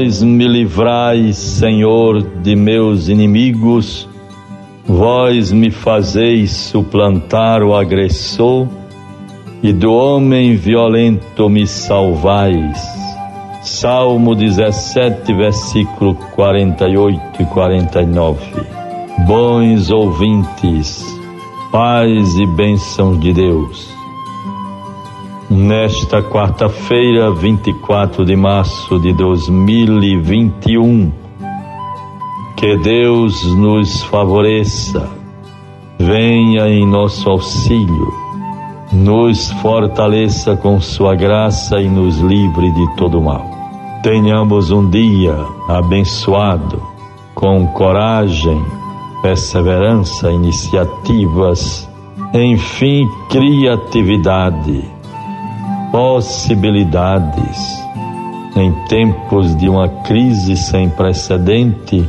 Vós me livrais, Senhor, de meus inimigos, vós me fazeis suplantar o agressor, e do homem violento me salvais. Salmo 17, versículo 48 e 49. Bons ouvintes, paz e bênçãos de Deus. Nesta quarta-feira, 24 de março de 2021, que Deus nos favoreça, venha em nosso auxílio, nos fortaleça com Sua graça e nos livre de todo mal. Tenhamos um dia abençoado, com coragem, perseverança, iniciativas, enfim, criatividade, possibilidades. Em tempos de uma crise sem precedente,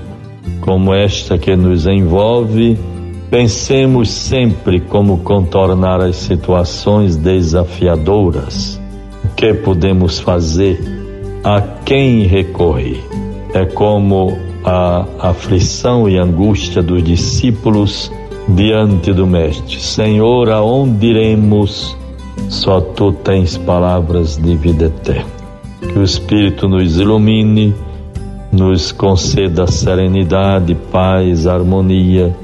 como esta que nos envolve, pensemos sempre como contornar as situações desafiadoras. O que podemos fazer? A quem recorrer? É como a aflição e angústia dos discípulos diante do Mestre: Senhor, aonde iremos? Só tu tens palavras de vida eterna. Que o Espírito nos ilumine, nos conceda serenidade, paz, harmonia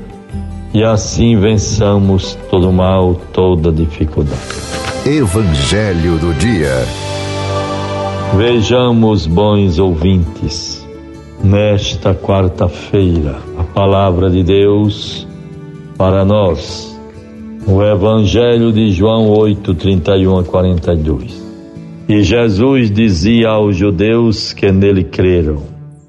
e assim vençamos todo mal, toda dificuldade. Evangelho do Dia. Vejamos, bons ouvintes nesta quarta-feira a palavra de Deus para nós. O Evangelho de João 8, 31 a 42. E Jesus dizia aos judeus que nele creram: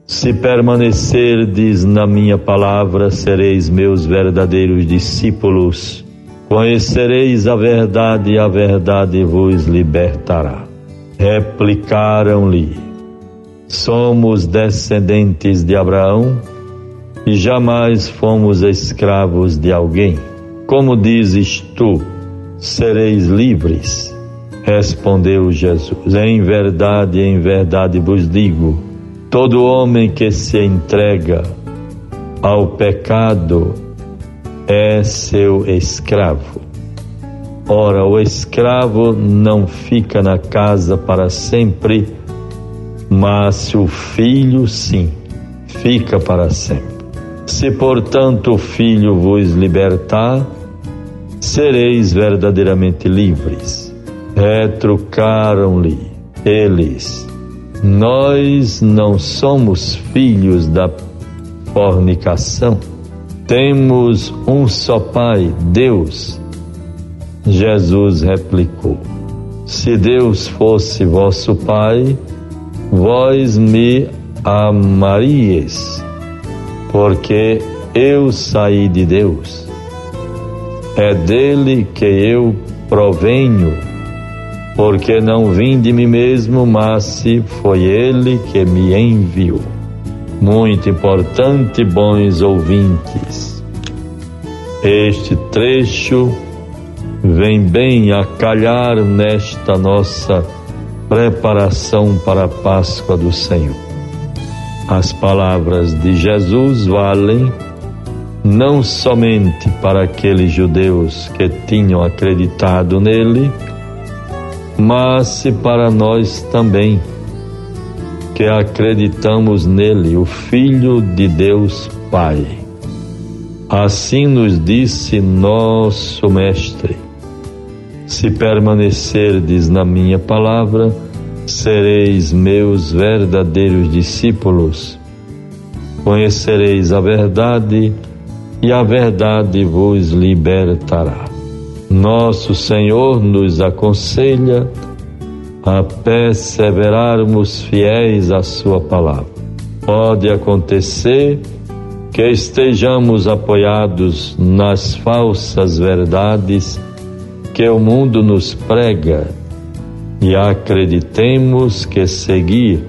Se permanecerdes na minha palavra, sereis meus verdadeiros discípulos. Conhecereis a verdade e a verdade vos libertará. Replicaram-lhe: Somos descendentes de Abraão e jamais fomos escravos de alguém. Como dizes tu, sereis livres? Respondeu Jesus: Em verdade, em verdade vos digo: todo homem que se entrega ao pecado é seu escravo. Ora, o escravo não fica na casa para sempre mas o filho, sim, fica para sempre. Se, portanto, o filho vos libertar, sereis verdadeiramente livres. Retrucaram-lhe eles: Nós não somos filhos da fornicação. Temos um só Pai, Deus. Jesus replicou: Se Deus fosse vosso Pai, vós me amaríeis, porque eu saí de Deus. É dele que eu provenho, porque não vim de mim mesmo, mas se foi ele que me enviou. Muito importante, bons ouvintes. Este trecho vem bem a calhar nesta nossa preparação para a Páscoa do Senhor. As palavras de Jesus valem não somente para aqueles judeus que tinham acreditado nele, mas para nós também, que acreditamos nele, o Filho de Deus Pai. Assim nos disse nosso Mestre se permanecerdes na minha palavra, sereis meus verdadeiros discípulos. Conhecereis a verdade e a verdade vos libertará. Nosso Senhor nos aconselha a perseverarmos fiéis à Sua palavra. Pode acontecer que estejamos apoiados nas falsas verdades que o mundo nos prega e acreditemos que seguir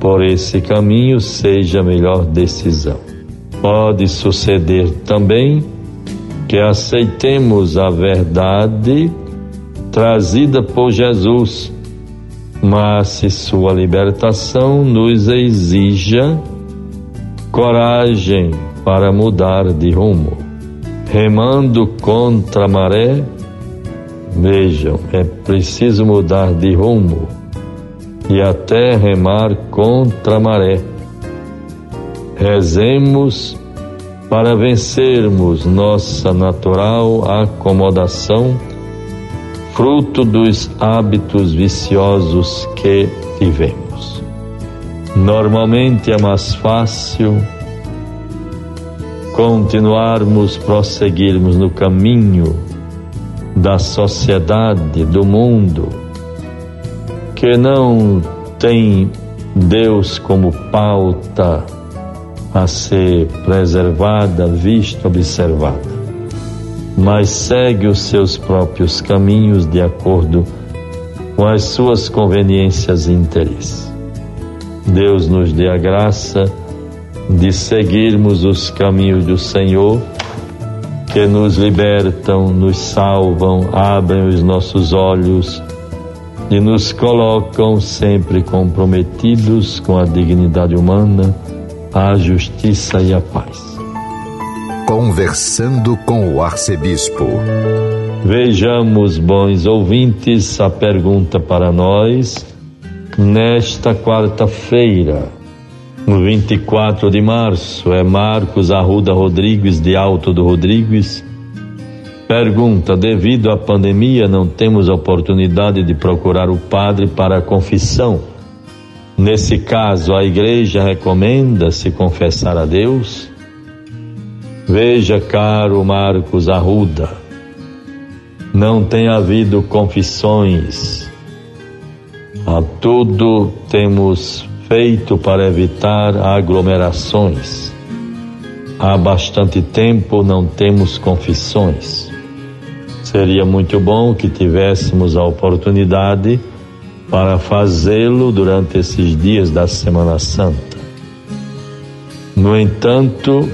por esse caminho seja a melhor decisão. Pode suceder também que aceitemos a verdade trazida por Jesus mas se sua libertação nos exija coragem para mudar de rumo, remando contra a maré. Vejam, é preciso mudar de rumo e até remar contra a maré. Rezemos para vencermos nossa natural acomodação, fruto dos hábitos viciosos que tivemos. Normalmente é mais fácil continuarmos, prosseguirmos no caminho da sociedade, do mundo, que não tem Deus como pauta a ser preservada, vista, observada, mas segue os seus próprios caminhos de acordo com as suas conveniências e interesses. Deus nos dê a graça de seguirmos os caminhos do Senhor, que nos libertam, nos salvam, abrem os nossos olhos e nos colocam sempre comprometidos com a dignidade humana a justiça e a paz. Conversando com o arcebispo. Vejamos, bons ouvintes, a pergunta para nós nesta quarta-feira, no 24 de março. É Marcos Arruda Rodrigues, de Alto do Rodrigues. Pergunta: devido à pandemia, não temos oportunidade de procurar o padre para a confissão Nesse caso, a igreja recomenda se confessar a Deus? Veja, caro Marcos Arruda, não tem havido confissões. A tudo temos feito para evitar aglomerações. Há bastante tempo não temos confissões. Seria muito bom que tivéssemos a oportunidade para fazê-lo durante esses dias da Semana Santa. No entanto,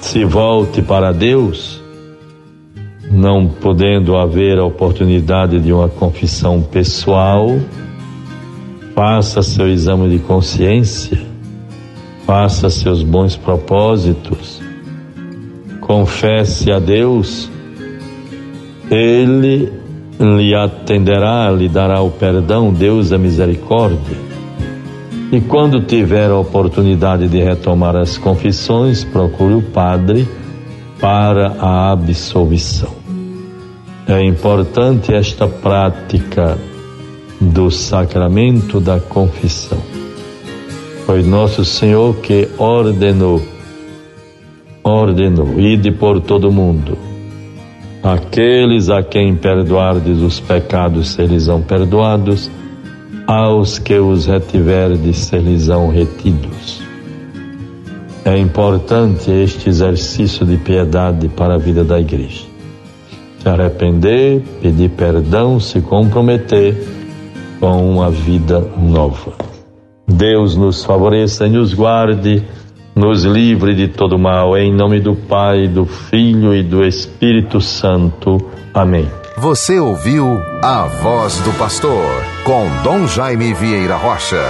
se volte para Deus, não podendo haver a oportunidade de uma confissão pessoal, faça seu exame de consciência, faça seus bons propósitos, confesse a Deus, Ele lhe atenderá, lhe dará o perdão, Deus é misericórdia. E quando tiver a oportunidade de retomar as confissões, procure o padre para a absolvição. É importante esta prática do sacramento da confissão. Foi nosso Senhor que ordenou, ordenou, ide por todo mundo Aqueles a quem perdoardes os pecados serão perdoados, aos que os retiverdes serão retidos. É importante este exercício de piedade para a vida da igreja. Se arrepender, pedir perdão, se comprometer com uma vida nova. Deus nos favoreça e nos guarde nos livre de todo mal, em nome do Pai, do Filho e do Espírito Santo. Amém. Você ouviu a voz do pastor com Dom Jaime Vieira Rocha.